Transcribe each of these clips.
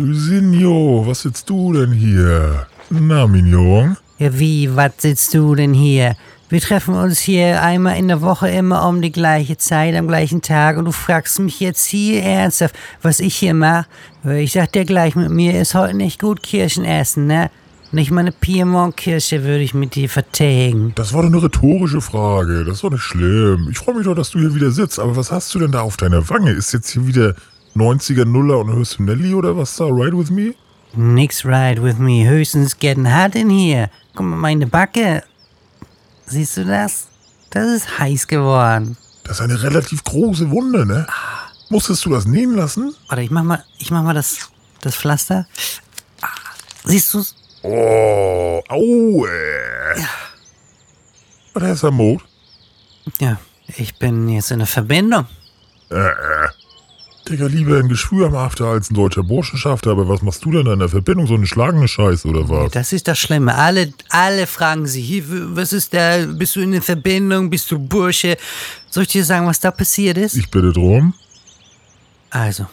Rüsinho, was sitzt du denn hier? Na, Mignon? Ja, wie, was sitzt du denn hier? Wir treffen uns hier einmal in der Woche immer um die gleiche Zeit, am gleichen Tag und du fragst mich jetzt hier ernsthaft, was ich hier mache? Ich sag dir gleich, mit mir ist heute nicht gut Kirschen essen, ne? Nicht mal eine Piemont-Kirsche würde ich mit dir vertägen. Das war doch eine rhetorische Frage. Das ist doch nicht schlimm. Ich freue mich doch, dass du hier wieder sitzt. Aber was hast du denn da auf deiner Wange? Ist jetzt hier wieder 90er Nuller und hörst du Nelly oder was da? Ride with me? Nix ride with me, höchstens getting hot in here. Guck mal, meine Backe. Siehst du das? Das ist heiß geworden. Das ist eine relativ große Wunde, ne? Musstest du das nähen lassen? Warte, ich mach mal, ich mach mal das, das Pflaster. Ah, Siehst du's? Oh, au, äh. Was ist der Mond? Ja, ich bin jetzt in der Verbindung. Äh, äh. Digga, lieber ein Geschwür am After als ein deutscher Burschenschafter. Aber was machst du denn da in der Verbindung? So eine schlagende Scheiße oder was? Das ist das Schlimme. Alle, alle fragen sie, hier, was ist da? Bist du in der Verbindung? Bist du Bursche? Soll ich dir sagen, was da passiert ist? Ich bitte drum. Also,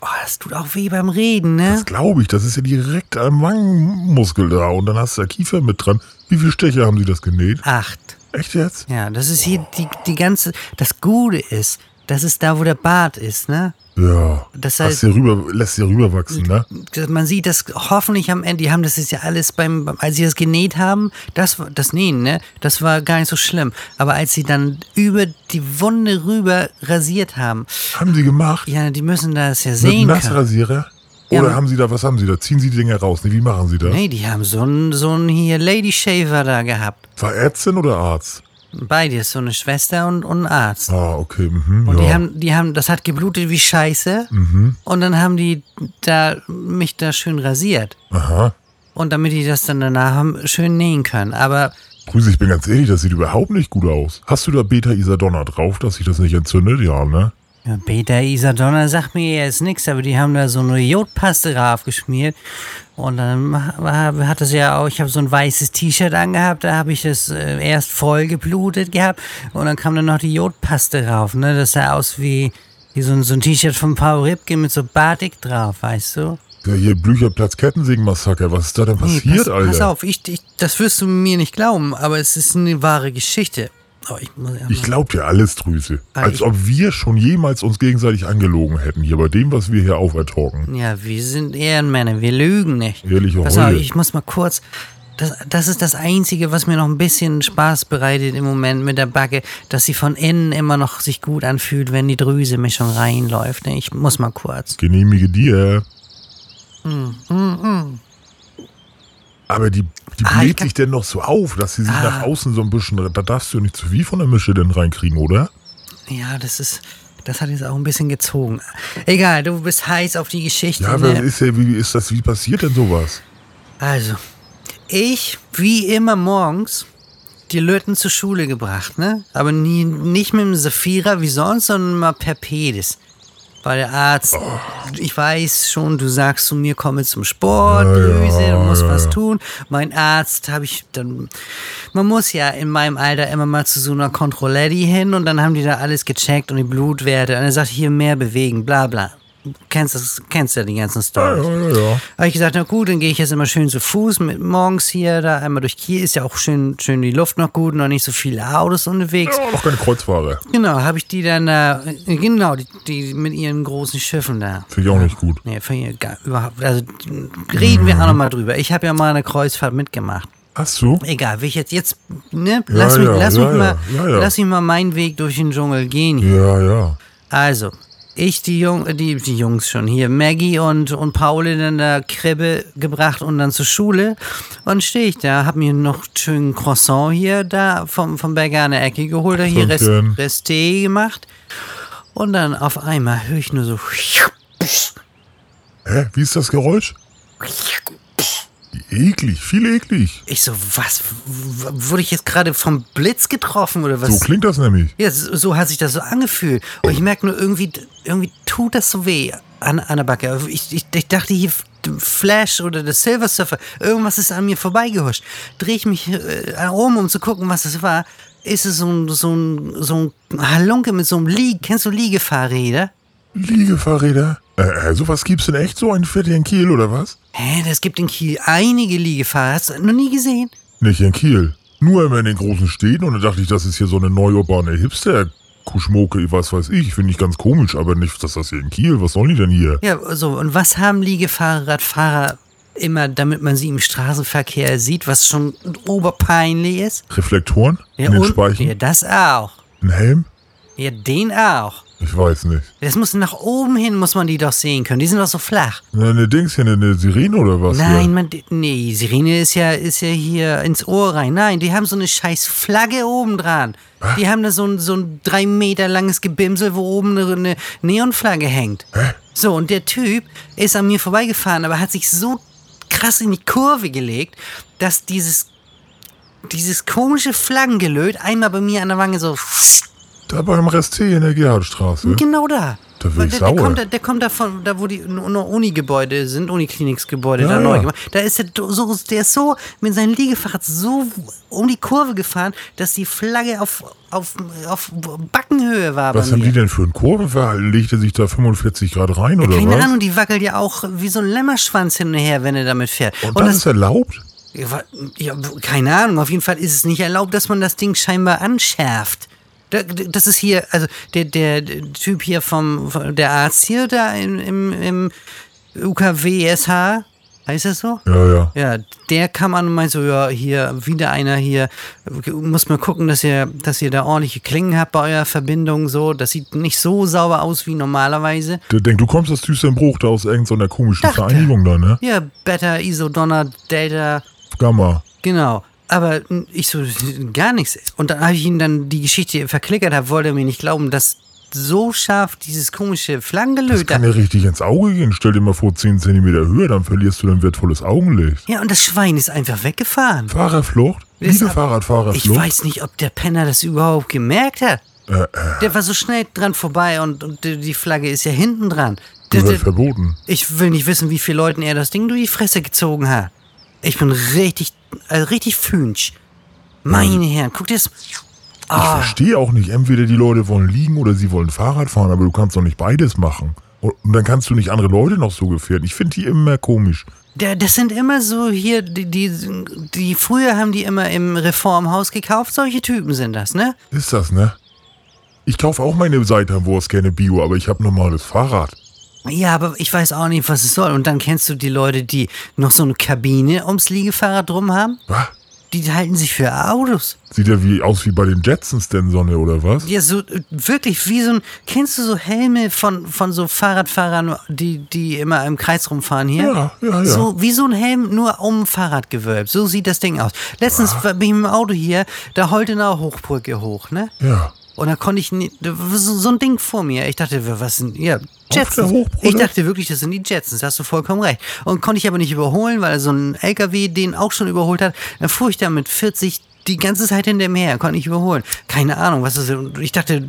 oh, das tut auch weh beim Reden, ne? Das glaube ich. Das ist ja direkt am Wangenmuskel da. Und dann hast du ja Kiefer mit dran. Wie viele Stecher haben sie das genäht? Acht. Echt jetzt? Ja, das ist hier die, die ganze. Das Gute ist, das ist da, wo der Bart ist, ne? Ja. Das heißt, hier rüber, lässt hier rüberwachsen, ne? man sieht das hoffentlich am Ende. Die haben das ist ja alles beim, als sie das genäht haben, das, war- das Nähen, ne? Das war gar nicht so schlimm. Aber als sie dann über die Wunde rüber rasiert haben, Haben sie gemacht? ja, die müssen das ja Mit einem sehen. Nassrasierer? Ja, Oder aber- haben sie da, was haben sie da? Ziehen sie die Dinger raus? Nee, wie machen sie das? Nee, die haben so einen, so einen hier Lady Shaver da gehabt. War Ärztin oder Arzt? Beides, so eine Schwester und, und ein Arzt. Ah, okay. Mhm, Und ja. die haben, die haben, das hat geblutet wie Scheiße. Mhm. Und dann haben die da, mich da schön rasiert. Aha. Und damit die das dann danach haben, schön nähen können. Aber Grüße, ich bin ganz ehrlich, das sieht überhaupt nicht gut aus. Hast du da Beta-Isadonna drauf, dass sich das nicht entzündet? Ja, ne? Ja, Beta Isadonna sagt mir jetzt nichts, aber die haben da so eine Jodpaste drauf geschmiert. Und dann hat es ja auch, ich habe so ein weißes T-Shirt angehabt, da habe ich das äh, erst voll geblutet gehabt. Und dann kam dann noch die Jodpaste drauf, ne? Das sah aus wie, wie so ein, so ein T-Shirt von Paul Ripke mit so Batik drauf, weißt du? Ja, hier Blücherplatz Kettensägen-Massaker. Was ist da denn Nee, passiert, pass, Alter? Pass auf, ich, ich, das wirst du mir nicht glauben, aber es ist eine wahre Geschichte. Oh, ich muss ja Ich glaub dir alles, Drüse. Ah, Als ob wir schon jemals uns gegenseitig angelogen hätten, hier bei dem, was wir hier aufertalken. Ja, wir sind Ehrenmänner, wir lügen nicht. Ehrliche Pass auf, Heule. ich muss mal kurz. Das, das ist das Einzige, was mir noch ein bisschen Spaß bereitet im Moment mit der Backe, dass sie von innen immer noch sich gut anfühlt, wenn die Drüsemischung reinläuft. ne? Ich muss mal kurz. Genehmige dir. Hm, Aber die, die Ah, bläht sich denn noch so auf, dass sie sich Ah. nach außen so ein bisschen, da darfst du nicht zu viel von der Mische denn reinkriegen, oder? Ja, das ist. Das hat jetzt auch ein bisschen gezogen. Egal, du bist heiß auf die Geschichte. Ja, aber ne? ist ja, wie ist das, wie passiert denn sowas? Also, ich, wie immer morgens, die Löten zur Schule gebracht, ne? Aber nie, nicht mit dem Saphira wie sonst, sondern mal per Pedis. Weil der Arzt, ich weiß schon, du sagst zu mir, komme zum Sport, Ja, ja, du musst ja, was tun. Mein Arzt habe ich dann, man muss ja in meinem Alter immer mal zu so einer Kontrolletti hin und dann haben die da alles gecheckt und die Blutwerte und er sagt, hier mehr bewegen, bla bla. Kennst das, kennst ja die ganzen Ja, Storys. ja, ja, ja. Habe ich gesagt, na gut, dann gehe ich jetzt immer schön zu Fuß mit morgens hier, da einmal durch Kiel, ist ja auch schön, schön die Luft noch gut, noch nicht so viele Autos unterwegs. Ja, noch keine Kreuzfahrer. Genau, habe ich die dann da, äh, genau, die, die mit ihren großen Schiffen da. Finde ich auch nicht gut. Nee, finde ich gar, überhaupt, also reden wir auch noch mal drüber. Ich habe ja mal eine Kreuzfahrt mitgemacht. Hast du? Egal, will ich jetzt, jetzt, ne, lass, mich, ja, lass, ja, mich mal, lass mich mal meinen Weg durch den Dschungel gehen hier. Ja, ja. Also, ich, die, Jung, die, die Jungs schon hier, Maggie und, und Paul in der Krippe gebracht und dann zur Schule. Und stehe ich da, hab mir noch schön Croissant hier da vom, vom Bäcker an der Ecke geholt, da hier Rest. Resté gemacht. Und dann auf einmal höre ich nur so. Hä? Wie ist das Geräusch? Eklig, viel eklig. Ich so, was? Wurde ich jetzt gerade vom Blitz getroffen oder was? So klingt das nämlich. Ja, so, so hat sich das so angefühlt. Und ich merke nur, irgendwie, irgendwie tut das so weh an, an der Backe. Ich, ich, ich dachte hier, Flash oder der Silver Surfer, irgendwas ist an mir vorbeigehuscht. Drehe ich mich äh, um, um zu gucken, was das war. Ist es so ein, so ein, so ein Halunke mit so einem Lieg, kennst du Liegefahrräder? Liegefahrräder? Äh, äh, sowas gibt's denn echt so einen Fett hier in Kiel oder was? Hä, das gibt in Kiel einige Liegefahrräder. Hast du noch nie gesehen? Nicht in Kiel. Nur immer in den großen Städten und da dachte ich, das ist hier so eine neuurbane Hipster. Kuschmoke, was weiß ich, finde ich ganz komisch, aber nicht, dass das hier in Kiel, was sollen die denn hier? Ja, so, und was haben Liegefahrradfahrer immer, damit man sie im Straßenverkehr sieht, was schon oberpeinlich ist? Reflektoren? Ja, in den und, Speichen? ja, das auch. Ein Helm? Ja, den auch. Ich weiß nicht. Das muss nach oben hin, muss man die doch sehen können. Die sind doch so flach. Na, eine Dings hier, eine, Sirene oder was? Nein, man, nee, Sirene ist ja, ist ja hier ins Ohr rein. Nein, die haben so eine scheiß Flagge oben dran. Die haben da so ein, so ein drei Meter langes Gebimsel, wo oben eine, Neonflagge hängt. So, und der Typ ist an mir vorbeigefahren, aber hat sich so krass in die Kurve gelegt, dass dieses, dieses komische Flaggengelöt einmal bei mir an der Wange so Da beim Rest T in der Gerhardstraße. Genau da. Da bin ich der, der, sauer. kommt da, der kommt da von, da wo die Unigebäude sind, Unikliniksgebäude Ja, da ja. neu gemacht. Da ist der so, der ist so mit seinem Liegefahrrad so um die Kurve gefahren, dass die Flagge auf, auf, auf Backenhöhe war Was haben die denn für ein Kurvenverhalten? Legt er sich da 45 Grad rein oder Keine was? Ahnung, die wackelt ja auch wie so ein Lämmerschwanz hin und her, wenn er damit fährt. Und, das, ist erlaubt? Ja, keine Ahnung, auf jeden Fall ist es nicht erlaubt, dass man das Ding scheinbar anschärft. Da- Das ist hier, also der, der, Typ hier vom, der Arzt hier da im, im, im UKWSH, heißt das so? Ja, ja. Ja, der kam an und meinte so, ja, hier, wieder einer hier, muss mal gucken, dass ihr, dass ihr da ordentliche Klingen habt bei eurer Verbindung, so, das sieht nicht so sauber aus wie normalerweise. Der denkt, du kommst aus Düsseldorf da aus irgendeiner komischen Dachte. Vereinigung da, ne? Ja, Beta, ISO, Donner, Delta, Gamma. Genau. Aber ich so, gar nichts. Und dann habe ich ihm dann die Geschichte verklickert, habe, wollte er mir nicht glauben, dass so scharf dieses komische Das Flaggengelöt kann da. ja richtig ins Auge gehen. Stell dir mal vor, 10 cm Höhe, dann verlierst du dein wertvolles Augenlicht. Ja, und das Schwein ist einfach weggefahren. Fahrerflucht? Das- Liegefahrrad, Ich weiß nicht, ob der Penner das überhaupt gemerkt hat. Äh, äh, Der war so schnell dran vorbei und, und die Flagge ist ja hinten dran. Der, gehört der, verboten. ich will nicht wissen, wie viele Leuten er das Ding durch die Fresse gezogen hat. Ich bin richtig, also richtig fünsch. Meine Herren, guck dir das. Ich Ah, verstehe auch nicht, entweder die Leute wollen liegen oder sie wollen Fahrrad fahren, aber du kannst doch nicht beides machen. Und und dann kannst du nicht andere Leute noch so gefährden. Ich finde die immer komisch. Der, das sind immer so hier, die, die, die früher haben die immer im Reformhaus gekauft, solche Typen sind das, ne? Ist das, ne? Ich kaufe auch meine Seitanwurst gerne Bio, aber ich habe normales Fahrrad. Ja, aber ich weiß auch nicht, was es soll. Und dann kennst du die Leute, die noch so eine Kabine ums Liegefahrrad drum haben. Was? Die halten sich für Autos. Sieht ja wie aus wie bei den Jetsons denn Sonne oder was? Ja, so äh, wirklich wie so ein. Kennst du so Helme von, von so Fahrradfahrern, die, die immer im Kreis rumfahren hier? Ja, ja, ja. So wie so ein Helm, nur um ein Fahrrad gewölbt. So sieht das Ding aus. Letztens war- bin ich im Auto hier, da heulte eine Hochbrücke hoch, ne? Ja. Und da konnte ich nie, so, ein Ding vor mir. Ich dachte, was sind, ja, Jetsons. Ich dachte wirklich, das sind die Jetsons. Da hast du vollkommen recht. Und konnte ich aber nicht überholen, weil so ein LKW den auch schon überholt hat. Dann fuhr ich da mit 40 die ganze Zeit hinter mir her, konnte nicht überholen. Keine Ahnung, was ist. Ich dachte,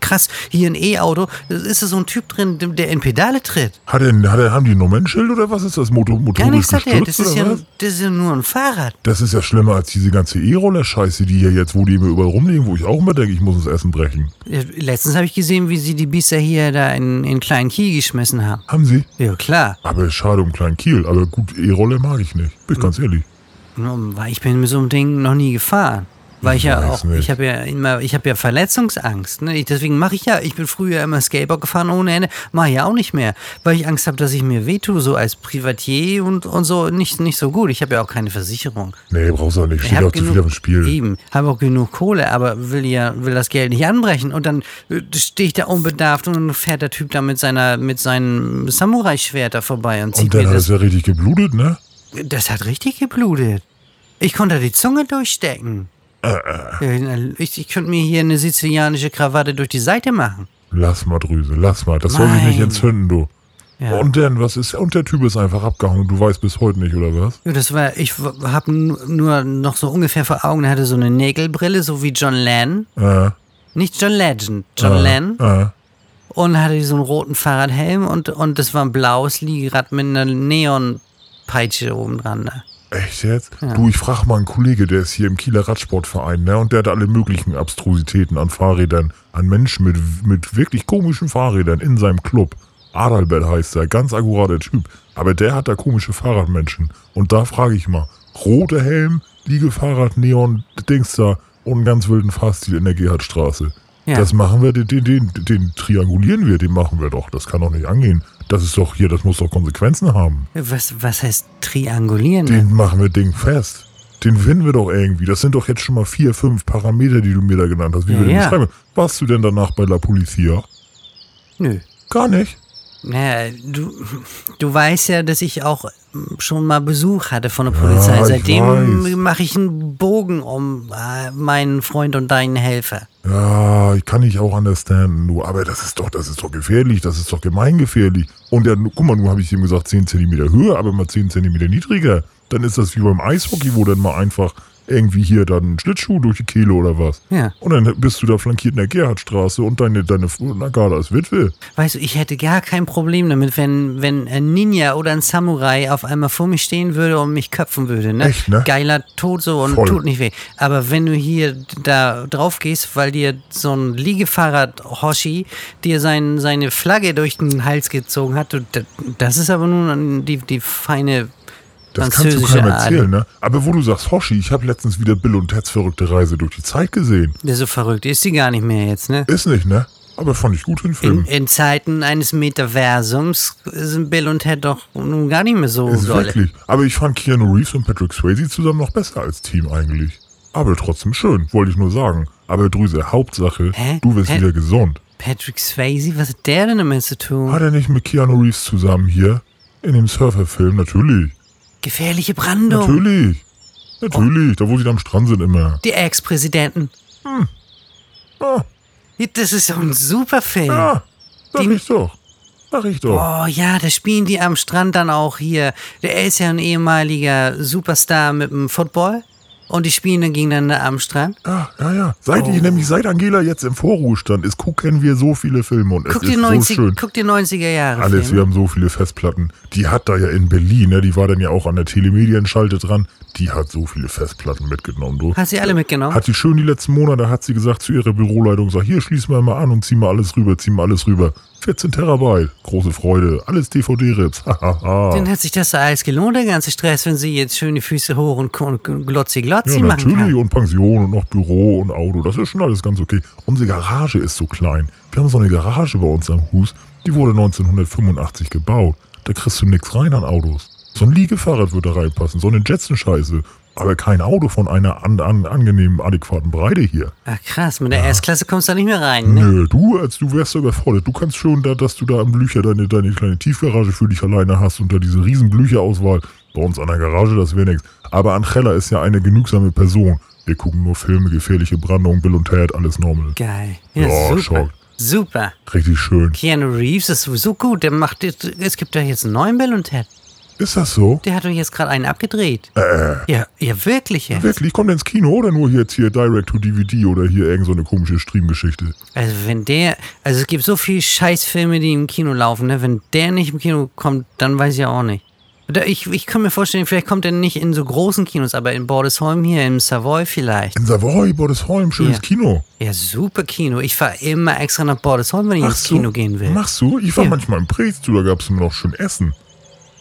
krass, hier ein E-Auto, ist da so ein Typ drin, der in Pedale tritt. Hat er, hat er, haben die ein Nummernschild oder was ist das? Motor, Gar motorisch nichts hat er. Das ist, ja, das ist ja nur ein Fahrrad. Das ist ja schlimmer als diese ganze E-Roller-Scheiße, die hier jetzt, wo die immer überall rumliegen, wo ich auch immer denke, ich muss das Essen brechen. Letztens habe ich gesehen, wie sie die Biester hier da in, in kleinen Kiel geschmissen haben. Haben sie? Ja, klar. Aber schade um kleinen Kiel. Aber gut, E-Roller mag ich nicht. Bin ich ganz ehrlich. Weil ich bin mit so einem Ding noch nie gefahren. Weil ich, ja weiß auch, nicht. ich habe ja immer, ich habe ja Verletzungsangst. Ne? Ich, deswegen mache ich ja, ich bin früher immer Skateboard gefahren ohne Ende, mache ich ja auch nicht mehr, weil ich Angst habe, dass ich mir wehtue, so als Privatier und, und so nicht, nicht so gut. Ich habe ja auch keine Versicherung. Nee, brauchst du auch nicht. Ich Steht hab auch zu viel auf dem Spiel. Eben, habe auch genug Kohle, aber will ja, will das Geld nicht anbrechen. Und dann äh, stehe ich da unbedarft und fährt der Typ da mit seiner, mit seinem Samurai-Schwert da vorbei und zieht Und dann mir hat das. es ja richtig geblutet, ne? Das hat richtig geblutet. Ich konnte die Zunge durchstecken. Äh, Ich, ich könnte mir hier eine sizilianische Krawatte durch die Seite machen. Lass mal, Drüse, lass mal. Das soll sich nicht entzünden, du. Ja. Und dann, was ist, und der Typ ist einfach abgehauen. Du weißt bis heute nicht, oder was? Ja, Das war, ich habe nur noch so ungefähr vor Augen, er hatte so eine Nägelbrille, so wie John Lennon. Äh, Nicht John Legend, John äh, Lennon. Äh, Und hatte so einen roten Fahrradhelm und, und das war ein blaues Liegerad mit einer Neonpeitsche oben dran. Ne? Echt jetzt? Du, ich frage mal einen Kollege, der ist hier im Kieler Radsportverein, ne? Und der hat alle möglichen Abstrusitäten an Fahrrädern, an Menschen mit, mit wirklich komischen Fahrrädern in seinem Club. Adalbert heißt er, ganz akkurater Typ. Aber der hat da komische Fahrradmenschen. Und da frage ich mal, roter Helm, Liegefahrrad, Neon, Dings da und einen ganz wilden Fahrstil in der Gerhardstraße. Ja. Das machen wir, den, den, den, triangulieren wir, den machen wir doch. Das kann doch nicht angehen. Das ist doch hier, das muss doch Konsequenzen haben. Was, was heißt triangulieren? Den machen wir Ding fest. Den finden wir doch irgendwie. Das sind doch jetzt schon mal vier, fünf Parameter, die du mir da genannt hast. Wie Ja, wir den ja. beschreiben. Warst du denn danach bei La Policia? Nö. Gar nicht. Naja, du, du weißt ja, dass ich auch schon mal Besuch hatte von der Polizei. ich Seitdem mache ich einen Bogen um äh, meinen Freund und deinen Helfer. Ja, ich kann ich auch understanden, du. Aber das ist doch, das ist doch gefährlich. Das ist doch gemeingefährlich. Und der, guck mal, nun habe ich ihm gesagt 10 cm höher, aber mal 10 cm niedriger. Dann ist das wie beim Eishockey, wo dann mal einfach irgendwie hier dann Schlittschuh durch die Kehle oder was. Ja. Und dann bist du da flankiert in der Gerhardstraße und deine, deine Nagada ist Witwe. Weißt du, ich hätte gar kein Problem damit, wenn, wenn ein Ninja oder ein Samurai auf einmal vor mir stehen würde und mich köpfen würde. Ne? Echt, ne? Geiler Tod so und Voll. tut nicht weh. Aber wenn du hier da drauf gehst, weil dir so ein Liegefahrrad Hoshi dir sein, seine Flagge durch den Hals gezogen hat, du, da- das ist aber nun die, die feine Das kannst du keinem erzählen, ne? Aber wo du sagst, Hoshi, ich habe letztens wieder Bill und Teds verrückte Reise durch die Zeit gesehen. So verrückt ist sie gar nicht mehr jetzt, ne? Ist nicht, ne? Aber fand ich gut den In, Film. in Zeiten eines Metaversums sind Bill und Ted doch nun gar nicht mehr so ist dolle. wirklich. Aber ich fand Keanu Reeves und Patrick Swayze zusammen noch besser als Team eigentlich. Aber trotzdem schön, wollte ich nur sagen. Aber Drüse, Hauptsache, Hä? du wirst Hä? wieder gesund. Patrick Swayze, was hat der denn damit zu tun? Hat er nicht mit Keanu Reeves zusammen hier? In dem Surferfilm? Natürlich. Gefährliche Brandung. Natürlich. Natürlich. Da, wo sie da am Strand sind immer. Die Ex-Präsidenten. Ah, Das ist doch ein super Film. ah, sag Die- ich doch. Sag ich doch. Oh ja, da spielen die am Strand dann auch hier. Der ist ja ein ehemaliger Superstar mit dem Football. Und die spielen dann gegeneinander am Strand. Ja, ja, ja. Seit Oh. ich, nämlich seit Angela jetzt im Vorruhestand ist, gucken wir so viele Filme und Guck es ist 90, so schön. guck dir 90er Jahre Alles, wir Filme. haben so viele Festplatten. Die hat da ja in Berlin, ne, die war dann ja auch an der Telemedienschalte dran. Die hat so viele Festplatten mitgenommen, du. Hast du alle mitgenommen? Hat die schön die letzten Monate, hat sie gesagt zu ihrer Büroleitung, sag, hier schließen wir mal an und ziehen mal alles rüber, ziehen wir alles rüber. 14 Terabyte, große Freude, alles DVD-Rips. Dann hat sich das alles gelohnt, der ganze Stress, wenn sie jetzt schöne Füße hoch und und glotzi glotzi Ja, machen natürlich. kann. Und Pension und noch Büro und Auto. Das ist schon alles ganz okay. Unsere Garage ist so klein. Wir haben so eine Garage bei uns am Hus. Die wurde 1985 gebaut. Da kriegst du nichts rein an Autos. So ein Liegefahrrad würde da reinpassen. So eine Jetson-Scheiße. Aber kein Auto von einer an, an, angenehmen, adäquaten Breite hier. Ach krass, mit der S-Klasse kommst du da nicht mehr rein, ne? Nö, du, als du wärst so überfordert. Du kannst schon, da, dass du da am Blücher deine, deine kleine Tiefgarage für dich alleine hast und da diese riesen Blücherauswahl. Bei uns an der Garage, das wäre nichts. Aber Angela ist ja eine genügsame Person. Wir gucken nur Filme, gefährliche Brandung, Bill und Ted, alles normal. Geil. Ja, Ja, super. schau. Super. Richtig schön. Keanu Reeves ist sowieso gut. Der macht es gibt ja jetzt einen neuen Bill und Ted. Ist das so? Der hat doch jetzt gerade einen abgedreht. Äh, Ja, ja, wirklich jetzt. wirklich? Kommt der ins Kino oder nur jetzt hier Direct to DVD oder hier irgend so eine komische Streamgeschichte? Also wenn der, also es gibt so viele Scheißfilme, die im Kino laufen, ne? Wenn der nicht im Kino kommt, dann weiß ich auch nicht. Ich, ich kann mir vorstellen, vielleicht kommt er nicht in so großen Kinos, aber in Bordesholm hier, im Savoy vielleicht. In Savoy, Bordesholm, schönes Ja. Kino. Ja, super Kino. Ich fahre immer extra nach Bordesholm, wenn ich ins Machst du? Kino gehen will. Machst du? Ich war Ja. manchmal im Preetz, da gab es immer noch schön Essen.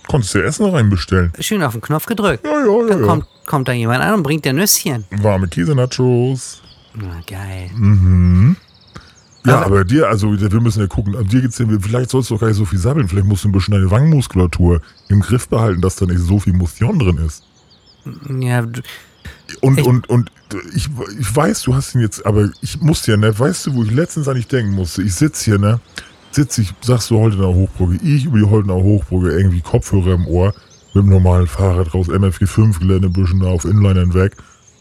Konntest du Essen reinbestellen? Schön auf den Knopf gedrückt. Ja, ja, ja. Dann ja. kommt, kommt da jemand an und bringt dir Nüsschen. Warme Käsenachos. Na, geil. Ja, Aber- aber, dir, also wir müssen ja gucken, also dir geht's ja, vielleicht sollst du doch gar nicht so viel sabbeln, vielleicht musst du ein bisschen deine Wangenmuskulatur im Griff behalten, dass da nicht so viel Motion drin ist. Ja, du- Und, Ich- und, und ich, ich weiß, du hast ihn jetzt, aber ich musste ja, ne, weißt du, wo ich letztens an dich denken musste? Ich sitze hier, ne, sitze ich, sagst du Holdener Hochbrücke, ich über die Holdener Hochbrücke, irgendwie Kopfhörer im Ohr, mit dem normalen Fahrrad raus, MFG5 Geländebüschen da auf Inlinern weg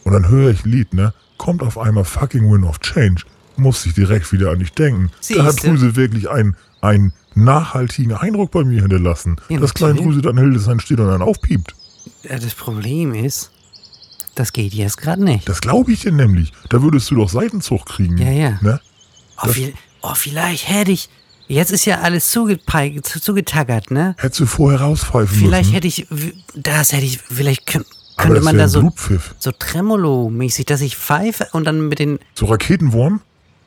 und dann höre ich ein Lied, ne, kommt auf einmal fucking Wind of Change, muss ich direkt wieder an dich denken. Da hat Siehste. Drüse wirklich einen, einen nachhaltigen Eindruck bei mir hinterlassen, Ja, dass Klein natürlich. Drüse dann Hildesheim steht und dann aufpiept. ja, das Problem ist, das geht jetzt gerade nicht. Das glaube ich dir nämlich. Da würdest du doch Seitenzug kriegen. Ja, ja. Ne? Oh, vi- oh, vielleicht hätte ich, Jetzt ist ja alles zugepeig- zu- zugetackert, ne? Hättest du vorher rauspfeifen Vielleicht müssen. hätte ich, das hätte ich, vielleicht könnte das man da so, so Tremolo-mäßig, dass ich pfeife und dann mit den, So Raketenwurm?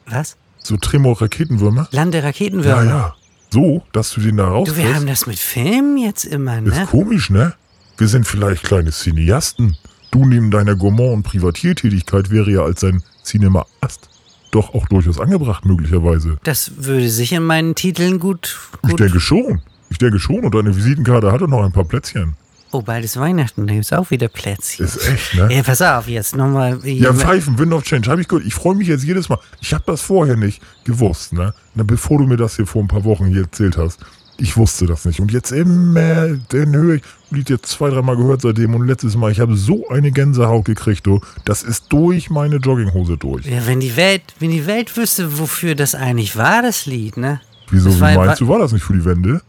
was? So Tremor-Raketenwürmer? Land der Ja, Raketenwürmer. ja. So, dass du den da Du, wir haben das mit Filmen jetzt immer, Ist ne? komisch, ne? Wir sind vielleicht kleine Cineasten. Du neben deiner Gourmand- und Privatiertätigkeit wäre ja als ein Cineast doch auch durchaus angebracht, möglicherweise. Das würde sich in meinen Titeln gut, Ich gut. denke schon. Ich denke schon. Und deine Visitenkarte hatte noch ein paar Plätzchen. Oh, bald ist Weihnachten, da gibt's auch wieder Plätzchen. Ist echt, ne? Ey, pass auf, jetzt nochmal. Ja, Pfeifen, Wind of Change, habe ich gehört. Ich freue mich jetzt jedes Mal. Ich habe das vorher nicht gewusst, ne? Na, bevor du mir das hier vor ein paar Wochen hier erzählt hast. Ich wusste das nicht. Und jetzt immer, den höre ich, Lied jetzt zwei, dreimal gehört seitdem. Und letztes Mal, ich habe so eine Gänsehaut gekriegt, du. Das ist durch meine Jogginghose durch. Ja, wenn die Welt, wenn die Welt wüsste, wofür das eigentlich war, das Lied, ne? Wieso, Das wie war- meinst du, war das nicht für die Wende?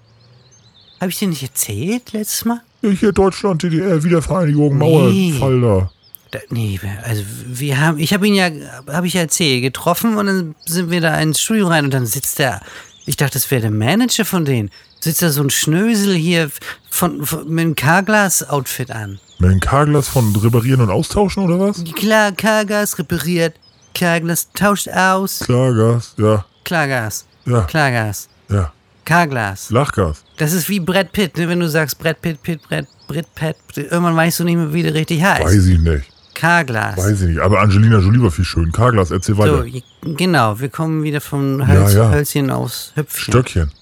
Habe ich dir nicht erzählt letztes Mal? Ja, hier Deutschland, DDR, Wiedervereinigung, Nee. Mauerfall da. Da, nee, also wir haben, ich habe ihn ja, habe ich ja erzählt, getroffen und dann sind wir da ins Studio rein und dann sitzt der, ich dachte, das wäre der Manager von denen, sitzt da so ein Schnösel hier von, von mit einem Carglass-Outfit an. Mit dem Karglas von Reparieren und Austauschen oder was? Klar, Carglass repariert, Carglass tauscht aus, Klargas, ja, Klargas, ja, Klargas, ja. Carglass. Lachgas. Das ist wie Brad Pitt, ne? wenn du sagst Brad Pitt, Pitt, Brad, Brad Pitt, irgendwann weißt du nicht mehr, wie der richtig heißt. Weiß ich nicht. Carglass. Weiß ich nicht. Aber Angelina Jolie war viel schön. Karglas, erzähl So, weiter. je- genau, wir kommen wieder vom Hölz, Ja, ja. Hölzchen aus Hüpfchen. Stöckchen.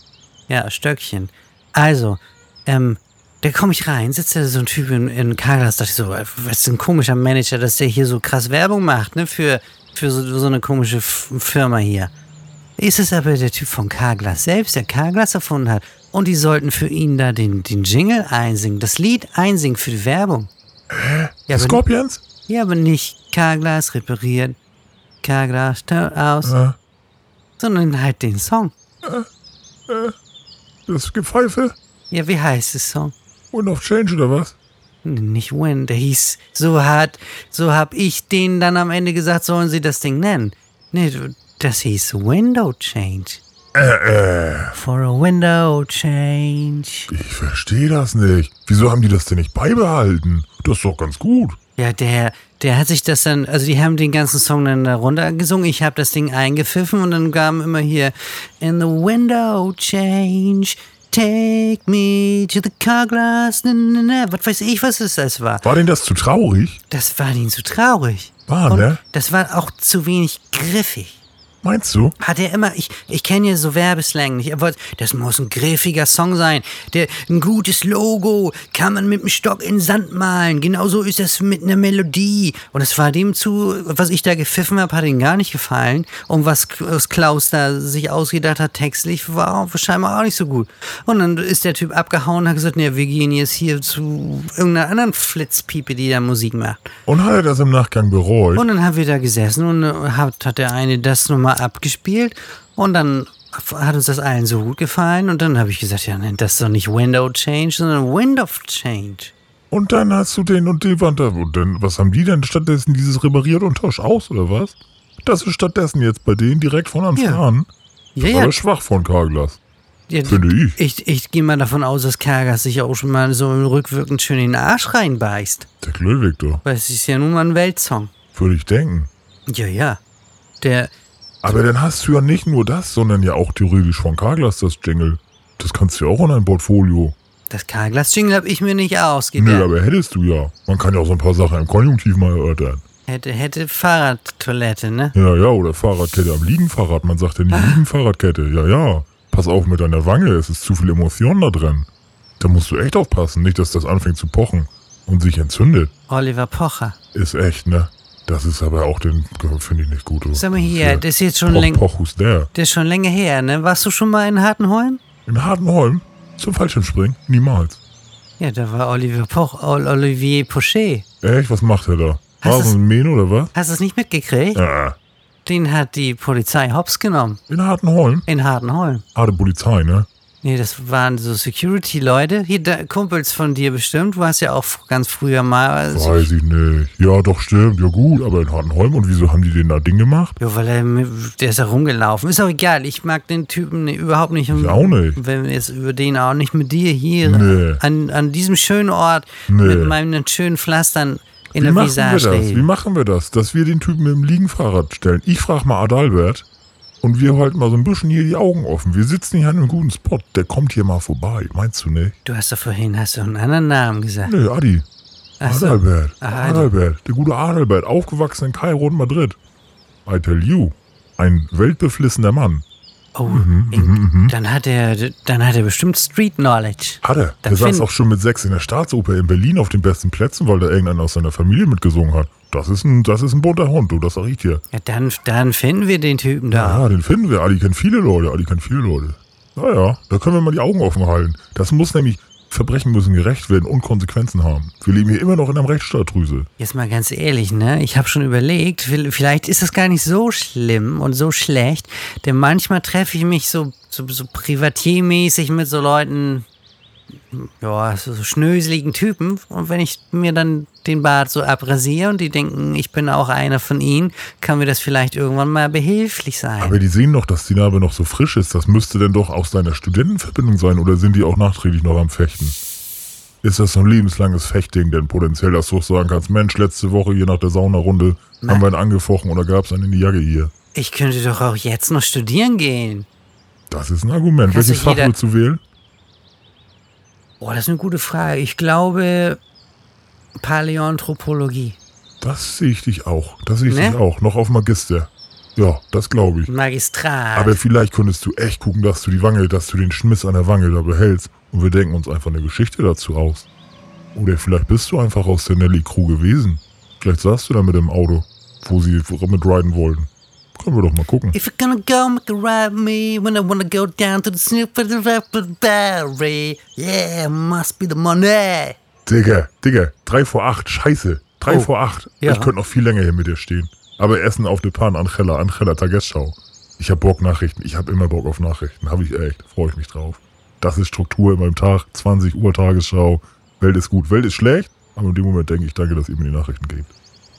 Ja, Stöckchen. Also, ähm, da komme ich rein, sitzt da so ein Typ in, in Carglass, dachte ich so, was ist ein komischer Manager, dass der hier so krass Werbung macht, ne, für, für so, so eine komische F Firma hier. Ist es aber der Typ von Carglass selbst, der Carglass erfunden hat. Und die sollten für ihn da den, den Jingle einsingen, das Lied einsingen für die Werbung. Hä? Ja, Scorpions? Ja, aber nicht Carglass repariert, Carglass taut aus, Ja. sondern halt den Song. Das Gepfeife? Ja, wie heißt der Song? Wind of Change oder was? Nicht Win, der hieß, so hat, so hab ich denen dann am Ende gesagt, sollen sie das Ding nennen. Nee, das hieß Window Change. Äh, äh. For a window change. Ich verstehe das nicht. Wieso haben die das denn nicht beibehalten? Das ist doch ganz gut. Ja, der, der hat sich das dann, also die haben den ganzen Song dann da runtergesungen. Ich habe das Ding eingepfiffen und dann kam immer hier In the window change, take me to the car glass. Na, na, na. Was weiß ich, was es das war. War denn das zu traurig? Das war ihnen zu traurig. War, und ne? Das war auch zu wenig griffig. Meinst du? Hat er immer, ich, ich kenne ja so Werbeslang nicht, aber das muss ein griffiger Song sein. Der, ein gutes Logo kann man mit dem Stock in Sand malen. Genauso ist das mit einer Melodie. Und es war dem zu, was ich da gepfiffen habe, hat ihm gar nicht gefallen. Und was, was Klaus da sich ausgedacht hat, textlich, war scheinbar auch nicht so gut. Und dann ist der Typ abgehauen und hat gesagt, nee, wir gehen jetzt hier zu irgendeiner anderen Flitzpiepe, die da Musik macht. Und hat er das im Nachgang bereut? Und dann haben wir da gesessen und äh, hat, hat der eine das nochmal abgespielt und dann hat uns das allen so gut gefallen und dann habe ich gesagt, ja, nennt das doch nicht Window Change, sondern Wind of Change. Und dann hast du den und die Wand da. Und dann, was haben die denn stattdessen? Dieses repariert und tausch aus, oder was? Das ist stattdessen jetzt bei denen direkt von Anfang Ja. an. Ja, Das ja. war das schwach von Karglas. ja Finde ich. ich, ich gehe mal davon aus, dass Kargas sich auch schon mal so rückwirkend schön in den Arsch reinbeißt. Der Klöwig doch. Weil es ist ja nun mal ein Weltsong. Würde ich denken. Ja, ja. Der, Aber dann hast du ja nicht nur das, sondern ja auch theoretisch von Karglas das Jingle. Das kannst du ja auch in ein Portfolio. das Karglas-Jingle habe ich mir nicht ausgedacht. Nö, aber hättest du ja. Man kann ja auch so ein paar Sachen im Konjunktiv mal erörtern. Hätte, hätte Fahrradtoilette, ne? Ja, ja, oder Fahrradkette am Liegenfahrrad. Man sagt ja nicht Liegenfahrradkette. Ja, ja. Pass auf mit deiner Wange, es ist zu viel Emotion da drin. Da musst du echt aufpassen, nicht, dass das anfängt zu pochen und sich entzündet. Oliver Pocher. Ist echt, ne? Das ist aber auch den, finde ich nicht gut. Sag mal hier, Ja. das ist jetzt schon länger. Der ist schon länger her, ne? Warst du schon mal in Hartenholm? In Hartenholm? Zum Fallschirmspringen? Niemals. Ja, da war Olivier Poch, Ol- Olivier Pochet. Echt? Was macht er da? Hast du's- Rasen mähen oder was? Hast du es nicht mitgekriegt? Ja. Den hat die Polizei hops genommen. In Hartenholm? In Hartenholm. Harte Polizei, ne? Nee, das waren so Security-Leute. Hier, da, Kumpels von dir bestimmt. Du hast ja auch ganz früher mal. Also, Weiß ich nicht. Ja, doch, stimmt. Ja, gut, aber in Hartenholm. Und wieso haben die den da Ding gemacht? ja, weil er, der ist ja rumgelaufen. Ist auch egal. Ich mag den Typen nee, überhaupt nicht. Ich auch nicht. Wenn wir jetzt über den auch nicht mit dir hier Nee. an, an diesem schönen Ort Nee. mit meinen schönen Pflastern in Wie der machen wir Visage das? Wie machen wir das? Dass wir den Typen mit dem Liegenfahrrad stellen. Ich frage mal Adalbert. Und wir halten mal so ein bisschen hier die Augen offen. Wir sitzen hier an einem guten Spot. Der kommt hier mal vorbei. Meinst du nicht? Du hast doch vorhin hast du einen anderen Namen gesagt. Nö, Adi. Ach so. Adalbert. Ah, Adi. Adalbert. Der gute Adalbert. Aufgewachsen in Kairo und Madrid. I tell you. Ein weltbeflissener Mann. Oh, Mhm, in, dann hat er, dann hat er bestimmt Street Knowledge. Hat er. Dann Der saß auch schon mit sechs in der Staatsoper in Berlin auf den besten Plätzen, weil da irgendeiner aus seiner Familie mitgesungen hat. Das ist ein, das ist ein bunter Hund, du, das sag ich dir. Ja, dann, dann finden wir den Typen da. Ja, den finden wir. Adi kennt viele Leute. Adi kennt viele Leute. Naja, da können wir mal die Augen offen halten. Das muss nämlich, Verbrechen müssen gerecht werden und Konsequenzen haben. Wir leben hier immer noch in einem Rechtsstaat, Drüse. Jetzt mal ganz ehrlich, ne? Ich habe schon überlegt, vielleicht ist das gar nicht so schlimm und so schlecht, denn manchmal treffe ich mich so, so, so privatiermäßig mit so Leuten, ja, so, so schnöseligen Typen. Und wenn ich mir dann den Bart so abrasiere und die denken, ich bin auch einer von ihnen, kann mir das vielleicht irgendwann mal behilflich sein. Aber die sehen doch, dass die Narbe noch so frisch ist. Das müsste denn doch aus deiner Studentenverbindung sein oder sind die auch nachträglich noch am Fechten? Ist das so ein lebenslanges Fechtding denn potenziell, dass du auch sagen kannst, Mensch, letzte Woche hier nach der Saunarunde haben wir einen angefochten oder gab es einen in die Jacke hier? ich könnte doch auch jetzt noch studieren gehen. Das ist ein Argument. Kannst Welches Fach willst du wählen? Oh, das ist eine gute Frage. Ich glaube Paläoanthropologie. Das sehe ich dich auch. Das sehe ich Ne? dich auch. Noch auf Magister. Ja, das glaube ich. Magistrat. Aber vielleicht könntest du echt gucken, dass du die Wange, dass du den Schmiss an der Wange da behältst und wir denken uns einfach eine Geschichte dazu aus. Oder vielleicht bist du einfach aus der Nelly Crew gewesen. Vielleicht saßt du da mit dem Auto, wo sie mit riden wollten. Können wir doch mal gucken. If you're gonna go, make a ride me when I wanna go down to the Snoop for the Raspberry. Yeah, must be the money. Digga, Digga, drei vor acht, scheiße. Drei Oh. vor acht. Ja. Ich könnte noch viel länger hier mit dir stehen. Aber Essen auf der Pan, Angela, Angela Tagesschau. Ich hab Bock Nachrichten. Ich hab immer Bock auf Nachrichten. Hab ich echt. Freue ich mich drauf. Das ist Struktur in meinem Tag. 20 Uhr Tagesschau. Welt ist gut. Welt ist schlecht. Aber in dem Moment denke ich, danke, dass ihr mir die Nachrichten gebt.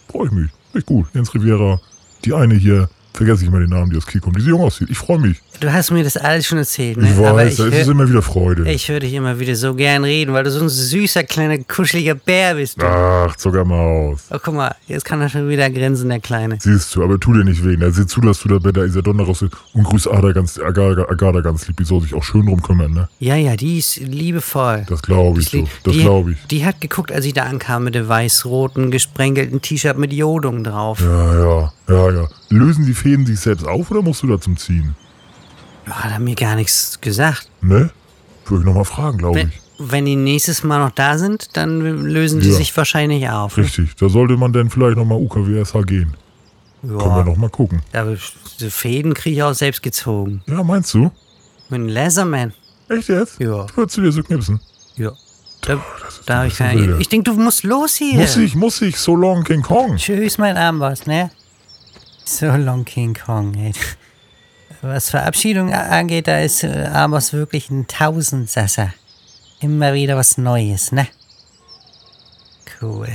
Freue ich mich. Echt gut. Jens Riviera. Die eine hier. Vergesse ich mal den Namen, die aus Kiel kommt. Die so jung aussieht. Ich freue mich. Du hast mir das alles schon erzählt, ne? Ich Aber weiß, ich, da ist es hör, immer wieder Freude. ich höre dich immer wieder so gern reden, weil du so ein süßer, kleiner, kuscheliger Bär bist. Du. Ach, Zuckermaus. Oh, guck mal, jetzt kann er schon wieder grinsen, der Kleine. Siehst du, aber tu dir nicht weh. Er sieh zu, dass du da bei der Isadonna raus und grüß Ada ganz, Agada, Agada ganz lieb. Die soll sich auch schön drum kümmern, ne? Ja, ja, die ist liebevoll. Das glaube ich li- so. Das die- glaube ich. Die hat geguckt, als ich da ankam mit dem weiß-roten, gesprenkelten T-Shirt mit Jodung drauf. Ja, ja, ja, ja. Lösen die Fäden sich selbst auf oder musst du da zum Ziehen? Hat er mir gar nichts gesagt. Ne? Würde ich nochmal fragen, glaube ich. wenn die nächstes Mal noch da sind, dann lösen die Ja. sich wahrscheinlich auf. ne? Richtig. Da sollte man dann vielleicht nochmal UKWSH gehen. Können wir Ja, nochmal gucken. aber die Fäden kriege ich auch selbst gezogen. Ja, meinst du? Mit einem Leatherman. Echt jetzt? Ja. Würdest du dir so knipsen? Ja. Da, da hab ein ich, keine, ich denke, du musst los hier. Muss ich, muss ich. So long King Kong. Tschüss, mein Amboss, ne? So long King Kong, ey. Was Verabschiedung angeht, da ist äh, Amos wirklich ein Tausendsasser. Immer wieder was Neues, ne? Cool.